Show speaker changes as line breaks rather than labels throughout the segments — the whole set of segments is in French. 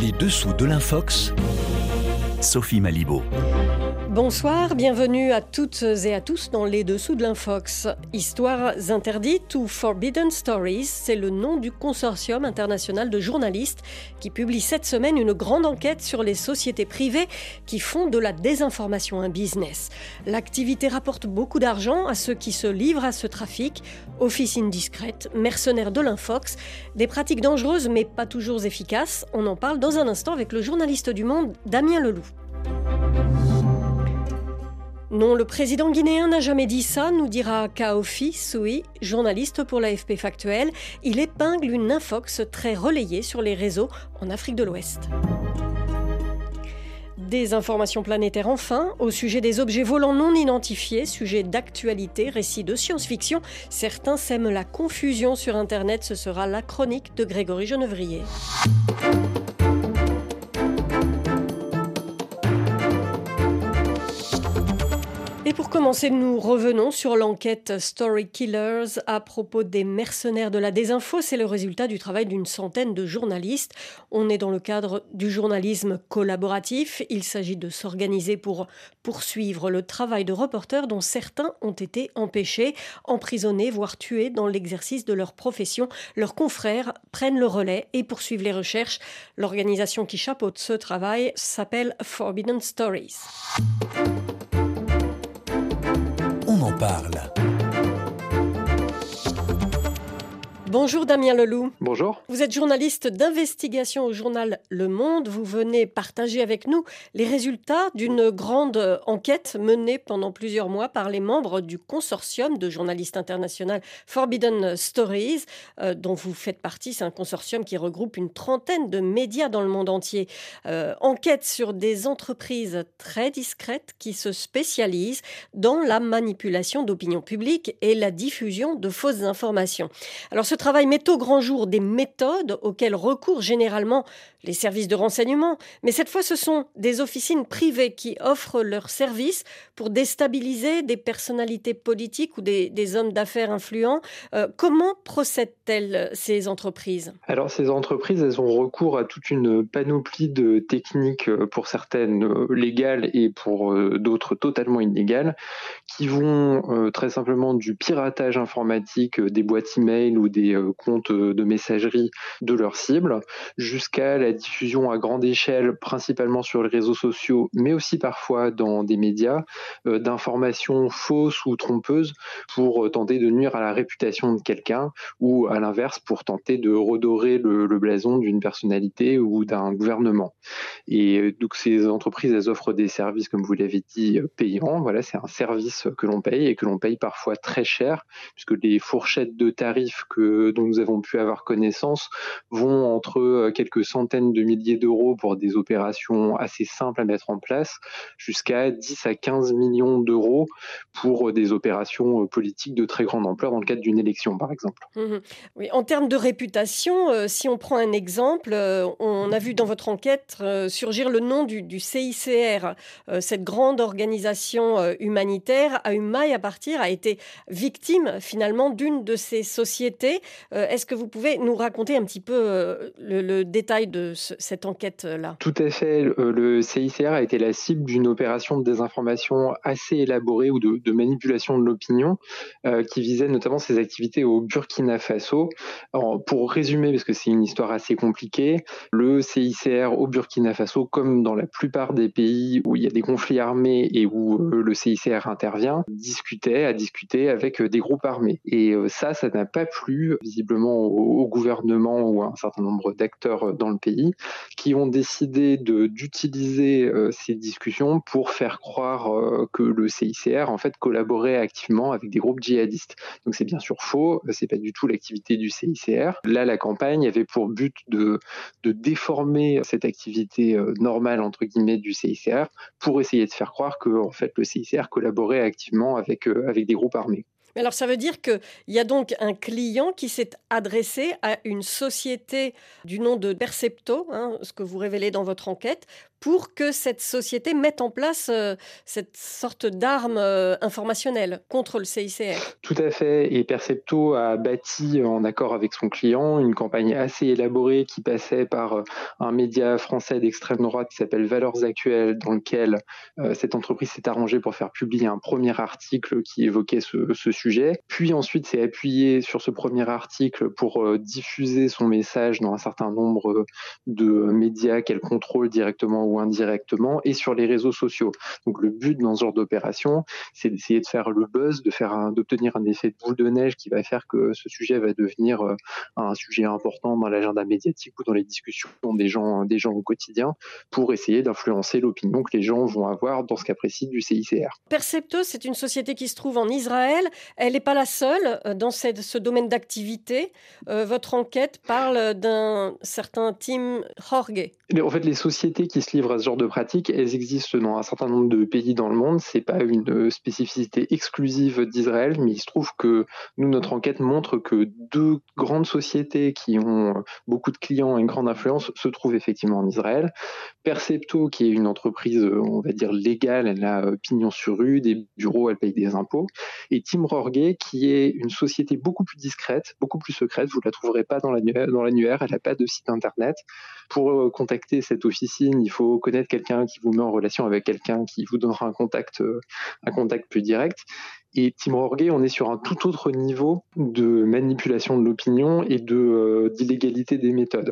Les dessous de l'Infox, Sophie Malibaud.
Bonsoir, bienvenue à toutes et à tous dans les dessous de l'Infox. Histoires interdites ou Forbidden Stories, c'est le nom du consortium international de journalistes qui publie cette semaine une grande enquête sur les sociétés privées qui font de la désinformation un business. L'activité rapporte beaucoup d'argent à ceux qui se livrent à ce trafic, officines discrètes, mercenaires de l'Infox, des pratiques dangereuses mais pas toujours efficaces. On en parle dans un instant avec le journaliste du Monde Damien Leloup. Non, le président guinéen n'a jamais dit ça, nous dira Kaofi Soui, journaliste pour l'AFP Factuel. Il épingle une infox très relayée sur les réseaux en Afrique de l'Ouest. Des informations planétaires enfin, au sujet des objets volants non identifiés, sujet d'actualité, récit de science-fiction. Certains sèment la confusion sur Internet, ce sera la chronique de Grégory Genevrier. Et pour commencer, nous revenons sur l'enquête Story Killers à propos des mercenaires de la désinfo. C'est le résultat du travail d'une centaine de journalistes. On est dans le cadre du journalisme collaboratif. Il s'agit de s'organiser pour poursuivre le travail de reporters dont certains ont été empêchés, emprisonnés, voire tués dans l'exercice de leur profession. Leurs confrères prennent le relais et poursuivent les recherches. L'organisation qui chapeaute ce travail s'appelle Forbidden Stories
parle.
Bonjour Damien Leloup.
Bonjour.
Vous êtes journaliste d'investigation au journal Le Monde. Vous venez partager avec nous les résultats d'une grande enquête menée pendant plusieurs mois par les membres du consortium de journalistes internationaux Forbidden Stories, euh, dont vous faites partie. C'est un consortium qui regroupe une trentaine de médias dans le monde entier. Euh, enquête sur des entreprises très discrètes qui se spécialisent dans la manipulation d'opinion publique et la diffusion de fausses informations. Alors ce travail met au grand jour des méthodes auxquelles recourent généralement les services de renseignement, mais cette fois ce sont des officines privées qui offrent leurs services pour déstabiliser des personnalités politiques ou des, hommes d'affaires influents. Euh, comment procèdent-elles ces entreprises?
Alors ces entreprises, elles ont recours à toute une panoplie de techniques, euh, pour certaines euh, légales et pour d'autres totalement illégales, qui vont très simplement du piratage informatique des boîtes email ou des comptes de messagerie de leurs cibles jusqu'à la diffusion à grande échelle, principalement sur les réseaux sociaux, mais aussi parfois dans des médias, euh, d'informations fausses ou trompeuses pour euh, tenter de nuire à la réputation de quelqu'un ou à l'inverse pour tenter de redorer le, blason d'une personnalité ou d'un gouvernement. Et euh, donc ces entreprises, elles offrent des services, comme vous l'avez dit, payants. Voilà, c'est un service que l'on paye et que l'on paye parfois très cher, puisque les fourchettes de tarifs que, dont nous avons pu avoir connaissance vont entre quelques centaines de milliers d'euros pour des opérations assez simples à mettre en place, jusqu'à 10 à 15 millions d'euros pour des opérations euh, politiques de très grande ampleur dans le cadre d'une élection, par exemple.
Mmh oui, en termes de réputation, euh, si on prend un exemple, euh, on a vu dans votre enquête surgir le nom du, CICR, cette grande organisation humanitaire a eu maille à partir, a été victime finalement d'une de ces sociétés. Est-ce que vous pouvez nous raconter un petit peu le détail de cette enquête-là?
Tout à fait. Euh, le CICR a été la cible d'une opération de désinformation assez élaborée ou de, manipulation de l'opinion euh, qui visait notamment ses activités au Burkina Faso. pour résumer, parce que c'est une histoire assez compliquée, le CICR au Burkina Faso, comme dans la plupart des pays où il y a des conflits armés et où euh, le CICR intervient, discutait, a discuté avec des groupes armés. Et ça, ça n'a pas plu visiblement au gouvernement ou à un certain nombre d'acteurs dans le pays qui ont décidé d'utiliser euh, ces discussions pour faire croire euh, que le CICR en fait collaborait activement avec des groupes djihadistes. Donc c'est bien sûr faux, c'est pas du tout l'activité du CICR. Là, la campagne avait pour but de, de déformer cette activité euh, normale entre guillemets du CICR pour essayer de faire croire que en fait le CICR collaborait activement avec avec des groupes armés.
Alors ça veut dire qu'il y a donc un client qui s'est adressé à une société du nom de Percepto, hein, ce que vous révélez dans votre enquête, pour que cette société mette en place euh, cette sorte d'arme euh, informationnelle contre le CICR.
Tout à fait. Et Percepto a bâti, en accord avec son client, une campagne assez élaborée qui passait par un média français d'extrême droite qui s'appelle Valeurs Actuelles, dans lequel cette entreprise s'est arrangée pour faire publier un premier article qui évoquait ce, ce sujet. Puis ensuite s'est appuyé sur ce premier article pour diffuser son message dans un certain nombre de médias qu'elle contrôle directement ou indirectement et sur les réseaux sociaux. Donc le but dans ce genre d'opération, c'est d'essayer de faire le buzz, de faire d'obtenir un effet de boule de neige qui va faire que ce sujet va devenir euh, un sujet important dans l'agenda médiatique ou dans les discussions des gens, des gens au quotidien pour essayer d'influencer l'opinion que les gens vont avoir dans ce cas précis du CICR.
Percepto, c'est une société qui se trouve en Israël. Elle n'est pas la seule euh, dans ce domaine d'activité. Euh, votre enquête parle d'un certain Tim Jorge.
En fait, les sociétés qui se à ce genre de pratiques, elles existent dans un certain nombre de pays dans le monde. C'est pas une spécificité exclusive d'Israël, mais il se trouve que nous, notre enquête montre que deux grandes sociétés qui ont beaucoup de clients et une grande influence se trouvent effectivement en Israël. Percepto, qui est une entreprise, on va dire légale, elle a pignon sur rue, des bureaux, elle paye des impôts. Et Tim Rorge, qui est une société beaucoup plus discrète, beaucoup plus secrète. Vous la trouverez pas dans l'annuaire, elle n'a pas de site internet. Pour contacter cette officine, il faut connaître quelqu'un qui vous met en relation avec quelqu'un qui vous donnera un contact, euh, un contact plus direct. Et Tim Rorge, on est sur un tout autre niveau de manipulation de l'opinion et de euh, d'illégalité des méthodes.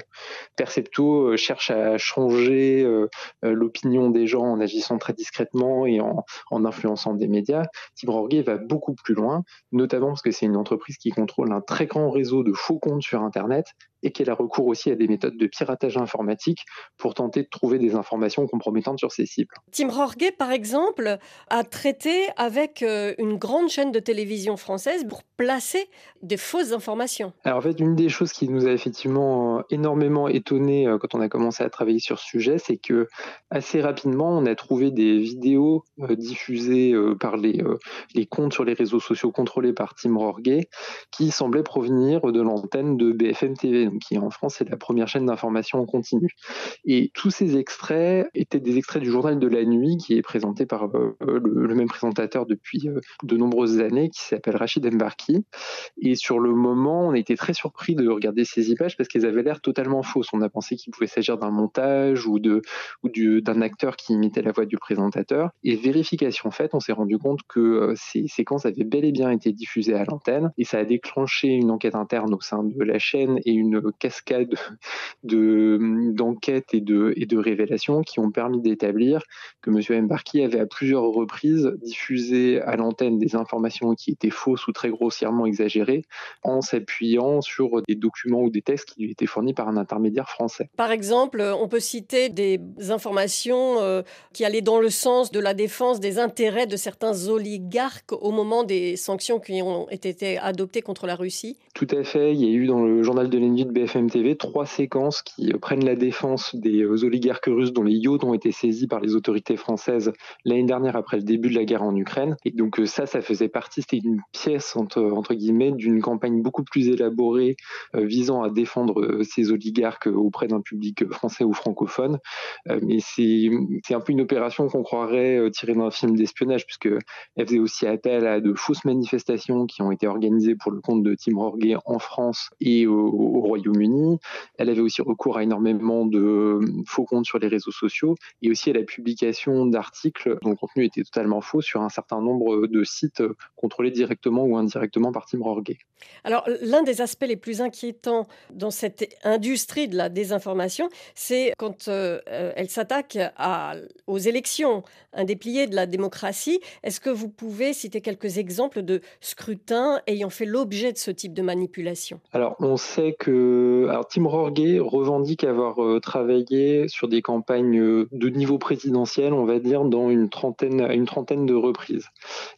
Percepto euh, cherche à changer euh, l'opinion des gens en agissant très discrètement et en, en influençant des médias. Tim Rorge va beaucoup plus loin, notamment parce que c'est une entreprise qui contrôle un très grand réseau de faux comptes sur Internet et qu'elle a recours aussi à des méthodes de piratage informatique pour tenter de trouver des informations compromettantes sur ses cibles.
Tim Rorge, par exemple, a traité avec une grande chaîne de télévision française pour placer des fausses informations.
Alors en fait, une des choses qui nous a effectivement énormément étonné euh, quand on a commencé à travailler sur ce sujet, c'est que assez rapidement, on a trouvé des vidéos euh, diffusées euh, par les, les comptes sur les réseaux sociaux contrôlés par Tim Rorge qui semblaient provenir de l'antenne de BFM TV, qui en France est la première chaîne d'information en continu. Et tous ces extraits étaient des extraits du journal de la nuit qui est présenté par le, le, même présentateur depuis de nombreuses années qui s'appelle Rachid Mbarki. Et sur le moment, on a été très surpris de regarder ces images parce qu'elles avaient l'air totalement fausses. On a pensé qu'il pouvait s'agir d'un montage ou de ou d'un acteur qui imitait la voix du présentateur. Et vérification faite, on s'est rendu compte que euh, ces séquences avaient bel et bien été diffusées à l'antenne et ça a déclenché une enquête interne au sein de la chaîne et une cascade de d'enquêtes et de et de révélations qui ont permis d'établir que M. Mbarki avait à plusieurs reprises diffusé à l'antenne des informations qui étaient fausses ou très grossièrement exagérées en s'appuyant sur des documents ou des textes qui lui étaient fournis par un intermédiaire français.
Par exemple, on peut citer des informations euh, qui allaient dans le sens de la défense des intérêts de certains oligarques au moment des sanctions qui ont été adoptées contre la Russie.
Tout à fait. Il y a eu dans le journal de l'ennemi de BFM TV trois séquences qui euh, prennent la défense des euh, oligarques russes dont les yachts ont été saisis par les autorités françaises l'année dernière après le début de la guerre en Ukraine. Et donc ça, ça faisait partie, c'était une pièce entre, guillemets d'une campagne beaucoup plus élaborée euh, visant à défendre euh, ces oligarques auprès d'un public français ou francophone. Euh, mais c'est un peu une opération qu'on croirait tirée d'un film d'espionnage puisque elle faisait aussi appel à de fausses manifestations qui ont été organisées pour le compte de Tim Rorge en France et au Royaume-Uni. Elle avait aussi recours à énormément de faux comptes sur les réseaux sociaux et aussi à la publication d'articles dont le contenu était totalement faux sur un certain nombre de sites contrôlés directement ou indirectement par Tim Rorge.
Alors, l'un des aspects les plus inquiétants dans cette industrie de la désinformation, c'est quand euh, elle s'attaque aux élections, un des piliers de la démocratie. Est-ce que vous pouvez citer quelques exemples de scrutins ayant fait l'objet de ce type de manipulation?
Alors, on sait que alors, Tim Rorge revendique avoir euh, travaillé sur des campagnes euh, de niveau présidentiel, on va dire, dans une trentaine, une trentaine de reprises.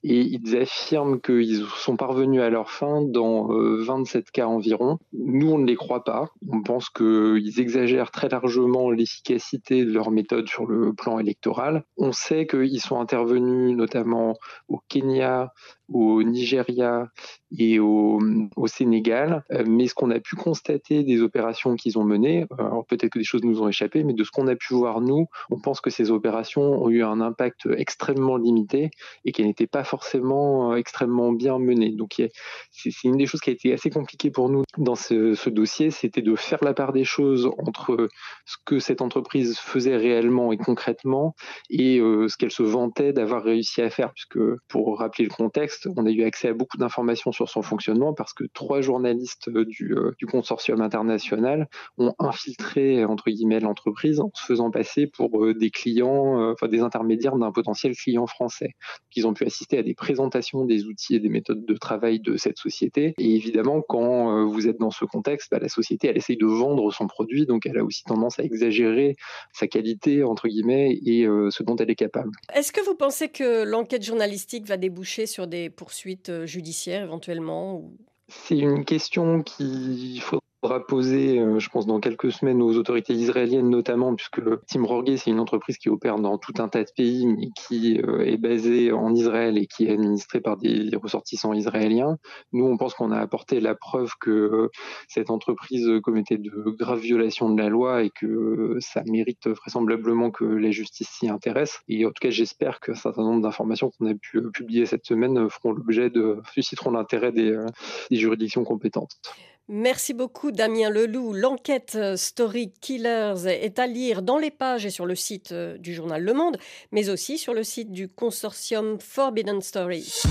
Et ils affirment qu'ils sont parvenus à leur fin dans 27 euh, cas environ. Nous, on ne les croit pas. On pense qu'ils exagèrent très largement l'efficacité de leur méthode sur le plan électoral. On sait qu'ils sont intervenus notamment au Kenya, au Nigeria et au, Sénégal. Euh, mais ce qu'on a pu constater des opérations qu'ils ont menées, alors peut-être que des choses nous ont échappé, mais de ce qu'on a pu voir nous, on pense que ces opérations ont eu un impact extrêmement limité et qu'elles n'étaient pas forcément extrêmement bien menées. Donc c'est une des choses qui a été assez compliquée pour nous dans ce, ce dossier, c'était de faire la part des choses entre ce que cette entreprise faisait réellement et concrètement et euh, ce qu'elle se vantait d'avoir réussi à faire. Puisque, pour rappeler le contexte, on a eu accès à beaucoup d'informations sur son fonctionnement parce que trois journalistes du, euh, du consortium international ont infiltré, entre guillemets, l'entreprise en se faisant passer pour euh, des clients, enfin des intermédiaires d'un potentiel client français. ils ont pu assister à des présentations des outils et des méthodes de travail de cette société. Et évidemment, quand vous êtes dans ce contexte, bah, la société, elle essaye de vendre son produit, donc elle a aussi tendance à exagérer sa qualité, entre guillemets, et euh, ce dont elle est capable.
Est-ce que vous pensez que l'enquête journalistique va déboucher sur des poursuites euh, judiciaires éventuellement
C'est une question qu'il faut sera posé, euh, je pense, dans quelques semaines aux autorités israéliennes notamment, puisque Tim Rorge, c'est une entreprise qui opère dans tout un tas de pays, mais qui euh, est basée en Israël et qui est administrée par des ressortissants israéliens. Nous, on pense qu'on a apporté la preuve que euh, cette entreprise commettait de graves violations de la loi et que ça mérite vraisemblablement que la justice s'y intéresse. Et en tout cas, j'espère qu'un certain nombre d'informations qu'on a pu publier cette semaine feront l'objet de, susciteront l'intérêt des juridictions compétentes.
Merci beaucoup Damien Leloup. L'enquête euh, Story Killers est à lire dans les pages et sur le site euh, du journal Le Monde, mais aussi sur le site du consortium Forbidden Story.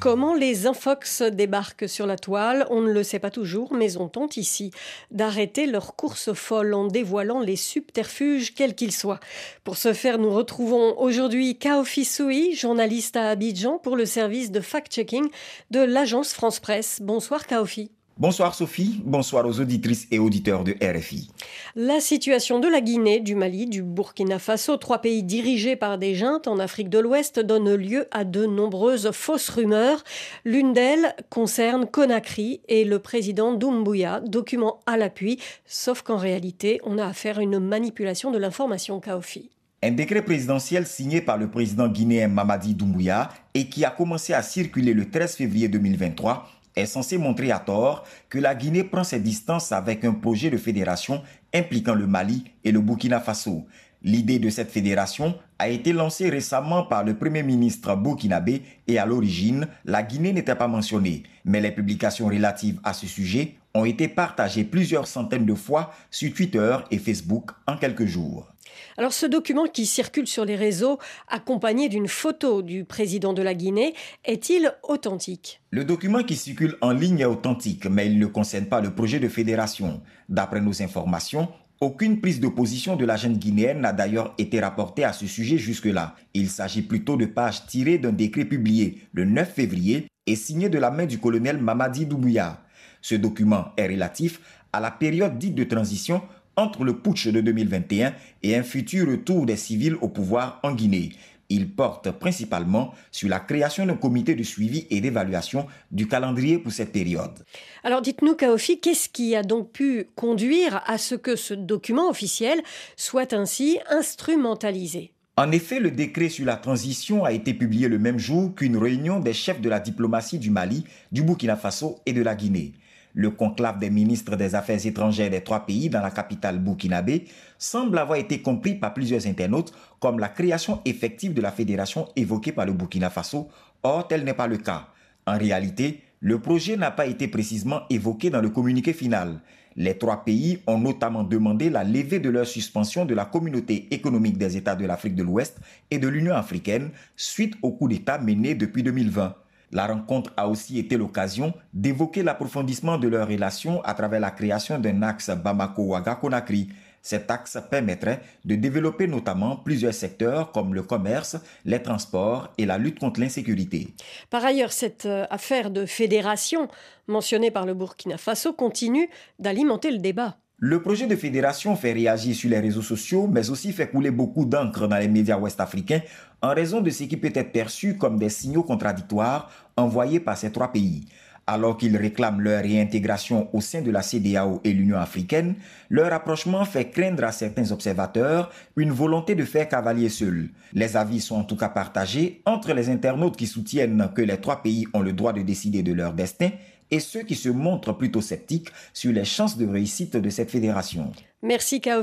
Comment les infox débarquent sur la toile, on ne le sait pas toujours, mais on tente ici d'arrêter leur course folle en dévoilant les subterfuges, quels qu'ils soient. Pour ce faire, nous retrouvons aujourd'hui Kaofi Soui, journaliste à Abidjan pour le service de fact-checking de l'agence France Presse. Bonsoir Kaofi.
Bonsoir Sophie, bonsoir aux auditrices et auditeurs de RFI.
La situation de la Guinée, du Mali, du Burkina Faso, trois pays dirigés par des juntes en Afrique de l'Ouest, donne lieu à de nombreuses fausses rumeurs. L'une d'elles concerne Conakry et le président Doumbouya, document à l'appui, sauf qu'en réalité, on a affaire à une manipulation de l'information Kaofi.
Un décret présidentiel signé par le président guinéen Mamadi Doumbouya et qui a commencé à circuler le 13 février 2023 est censé montrer à tort que la Guinée prend ses distances avec un projet de fédération impliquant le Mali et le Burkina Faso. L'idée de cette fédération a été lancée récemment par le Premier ministre burkinabé et à l'origine, la Guinée n'était pas mentionnée, mais les publications relatives à ce sujet ont été partagées plusieurs centaines de fois sur Twitter et Facebook en quelques jours.
Alors ce document qui circule sur les réseaux, accompagné d'une photo du président de la Guinée, est-il authentique?
Le document qui circule en ligne est authentique, mais il ne concerne pas le projet de fédération. D'après nos informations, aucune prise de position de la jeune guinéenne n'a d'ailleurs été rapportée à ce sujet jusque-là. Il s'agit plutôt de pages tirées d'un décret publié le 9 février et signé de la main du colonel Mamadi Doumbouya. Ce document est relatif à la période dite de transition entre le putsch de 2021 et un futur retour des civils au pouvoir en Guinée. Il porte principalement sur la création d'un comité de suivi et d'évaluation du calendrier pour cette période.
Alors dites-nous, Kaofi, qu'est-ce qui a donc pu conduire à ce que ce document officiel soit ainsi instrumentalisé?
En effet, le décret sur la transition a été publié le même jour qu'une réunion des chefs de la diplomatie du Mali, du Burkina Faso et de la Guinée. Le conclave des ministres des Affaires étrangères des trois pays dans la capitale burkinabé semble avoir été compris par plusieurs internautes comme la création effective de la fédération évoquée par le Burkina Faso. Or, tel n'est pas le cas. En réalité, le projet n'a pas été précisément évoqué dans le communiqué final. Les trois pays ont notamment demandé la levée de leur suspension de la communauté économique des États de l'Afrique de l'Ouest et de l'Union africaine suite au coup d'État mené depuis 2020. La rencontre a aussi été l'occasion d'évoquer l'approfondissement de leurs relations à travers la création d'un axe Bamako-Ouaga-Conakry. Cet axe permettrait de développer notamment plusieurs secteurs comme le commerce, les transports et la lutte contre l'insécurité.
Par ailleurs, cette euh, affaire de fédération mentionnée par le Burkina Faso continue d'alimenter le débat.
Le projet de fédération fait réagir sur les réseaux sociaux, mais aussi fait couler beaucoup d'encre dans les médias ouest-africains en raison de ce qui peut être perçu comme des signaux contradictoires envoyés par ces trois pays. Alors qu'ils réclament leur réintégration au sein de la CDAO et l'Union africaine, leur rapprochement fait craindre à certains observateurs une volonté de faire cavalier seul. Les avis sont en tout cas partagés entre les internautes qui soutiennent que les trois pays ont le droit de décider de leur destin et ceux qui se montrent plutôt sceptiques sur les chances de réussite de cette fédération.
Merci Kao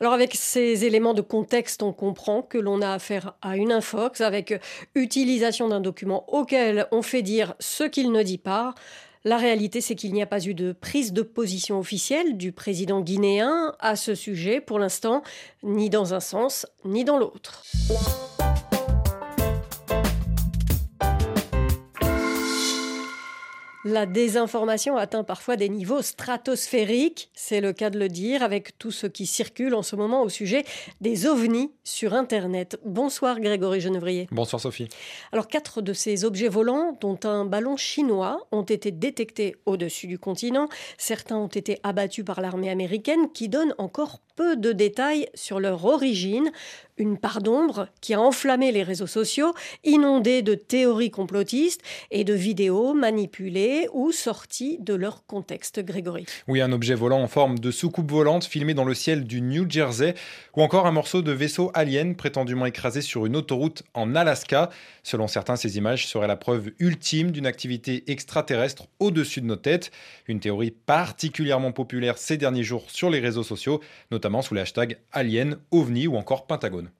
Alors avec ces éléments de contexte, on comprend que l'on a affaire à une infox avec utilisation d'un document auquel on fait dire ce qu'il ne dit pas. La réalité, c'est qu'il n'y a pas eu de prise de position officielle du président guinéen à ce sujet pour l'instant, ni dans un sens, ni dans l'autre. La désinformation atteint parfois des niveaux stratosphériques, c'est le cas de le dire, avec tout ce qui circule en ce moment au sujet des ovnis sur Internet. Bonsoir Grégory Genevrier.
Bonsoir Sophie.
Alors quatre de ces objets volants, dont un ballon chinois, ont été détectés au-dessus du continent. Certains ont été abattus par l'armée américaine qui donne encore peu de détails sur leur origine une part d'ombre qui a enflammé les réseaux sociaux, inondés de théories complotistes et de vidéos manipulées ou sorties de leur contexte, Grégory.
Oui, un objet volant en forme de soucoupe volante filmé dans le ciel du New Jersey, ou encore un morceau de vaisseau alien prétendument écrasé sur une autoroute en Alaska. Selon certains, ces images seraient la preuve ultime d'une activité extraterrestre au-dessus de nos têtes, une théorie particulièrement populaire ces derniers jours sur les réseaux sociaux, notamment sous les hashtags Alien, OVNI ou encore Pentagone.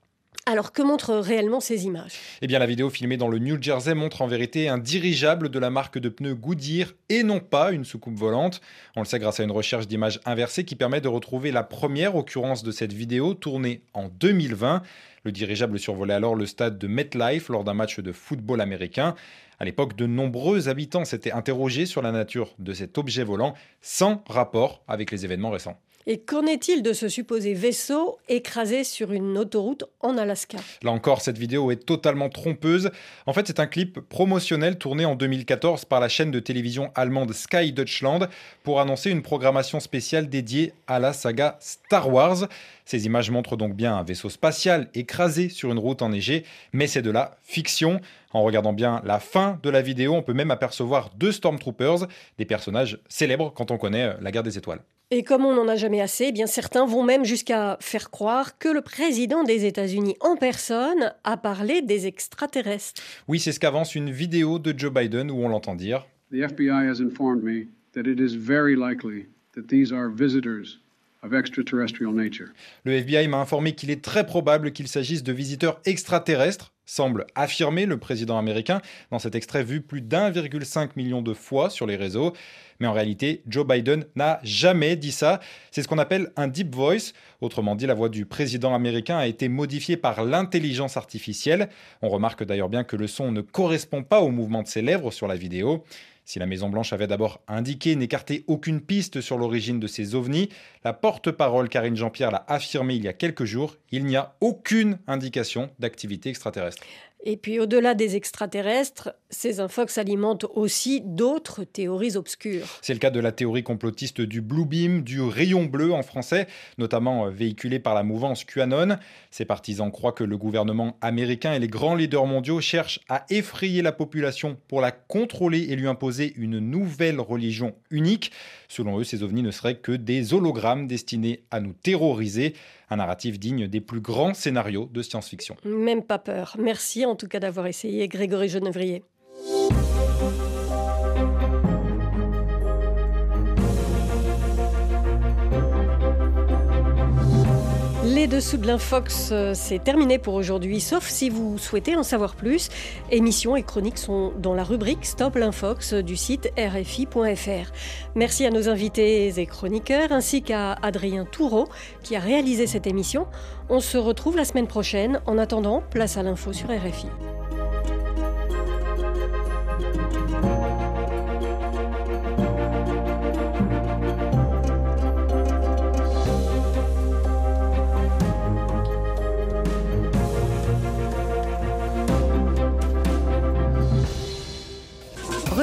Alors que montrent réellement ces images?
Eh bien la vidéo filmée dans le New Jersey montre en vérité un dirigeable de la marque de pneus Goodyear et non pas une soucoupe volante. On le sait grâce à une recherche d'images inversées qui permet de retrouver la première occurrence de cette vidéo tournée en 2020. Le dirigeable survolait alors le stade de MetLife lors d'un match de football américain. À l'époque, de nombreux habitants s'étaient interrogés sur la nature de cet objet volant sans rapport avec les événements récents.
Et qu'en est-il de ce supposé vaisseau écrasé sur une autoroute en Alaska?
Là encore, cette vidéo est totalement trompeuse. En fait, c'est un clip promotionnel tourné en 2014 par la chaîne de télévision allemande Sky Deutschland pour annoncer une programmation spéciale dédiée à la saga Star Wars. Ces images montrent donc bien un vaisseau spatial écrasé sur une route enneigée, mais c'est de la fiction. En regardant bien la fin de la vidéo, on peut même apercevoir deux Stormtroopers, des personnages célèbres quand on connaît la guerre des étoiles.
Et comme on n'en a jamais assez, eh bien certains vont même jusqu'à faire croire que le président des États-Unis en personne a parlé des extraterrestres.
Oui, c'est ce qu'avance une vidéo de Joe Biden où on l'entend dire.
The FBI has informed me that it is very likely that these are visitors
le FBI m'a informé qu'il est très probable qu'il s'agisse de visiteurs extraterrestres, semble affirmer le président américain dans cet extrait vu plus d'1,5 million de fois sur les réseaux. Mais en réalité, Joe Biden n'a jamais dit ça. C'est ce qu'on appelle un deep voice. Autrement dit, la voix du président américain a été modifiée par l'intelligence artificielle. On remarque d'ailleurs bien que le son ne correspond pas au mouvement de ses lèvres sur la vidéo. Si la Maison-Blanche avait d'abord indiqué n'écarter aucune piste sur l'origine de ces ovnis, la porte-parole Karine Jean-Pierre l'a affirmé il y a quelques jours, il n'y a aucune indication d'activité extraterrestre.
Et puis au-delà des extraterrestres, ces infox alimentent aussi d'autres théories obscures.
C'est le cas de la théorie complotiste du Blue Beam, du rayon bleu en français, notamment euh, véhiculée par la mouvance QAnon. Ces partisans croient que le gouvernement américain et les grands leaders mondiaux cherchent à effrayer la population pour la contrôler et lui imposer une nouvelle religion unique. Selon eux, ces ovnis ne seraient que des hologrammes destinés à nous terroriser. Un narratif digne des plus grands scénarios de science-fiction.
Même pas peur. Merci en tout cas d'avoir essayé, Grégory Genevrier. Les dessous de l'Infox, euh, c'est terminé pour aujourd'hui, sauf si vous souhaitez en savoir plus. Émissions et chroniques sont dans la rubrique Stop l'Infox du site rfi.fr. Merci à nos invités et chroniqueurs, ainsi qu'à Adrien Toureau, qui a réalisé cette émission. On se retrouve la semaine prochaine. En attendant, place à l'info sur RFI.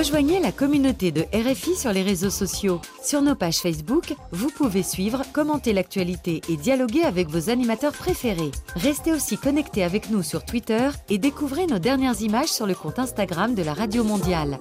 Rejoignez la communauté de RFI sur les réseaux sociaux. Sur nos pages Facebook, vous pouvez suivre, commenter l'actualité et dialoguer avec vos animateurs préférés. Restez aussi connectés avec nous sur Twitter et découvrez nos dernières images sur le compte Instagram de la Radio Mondiale.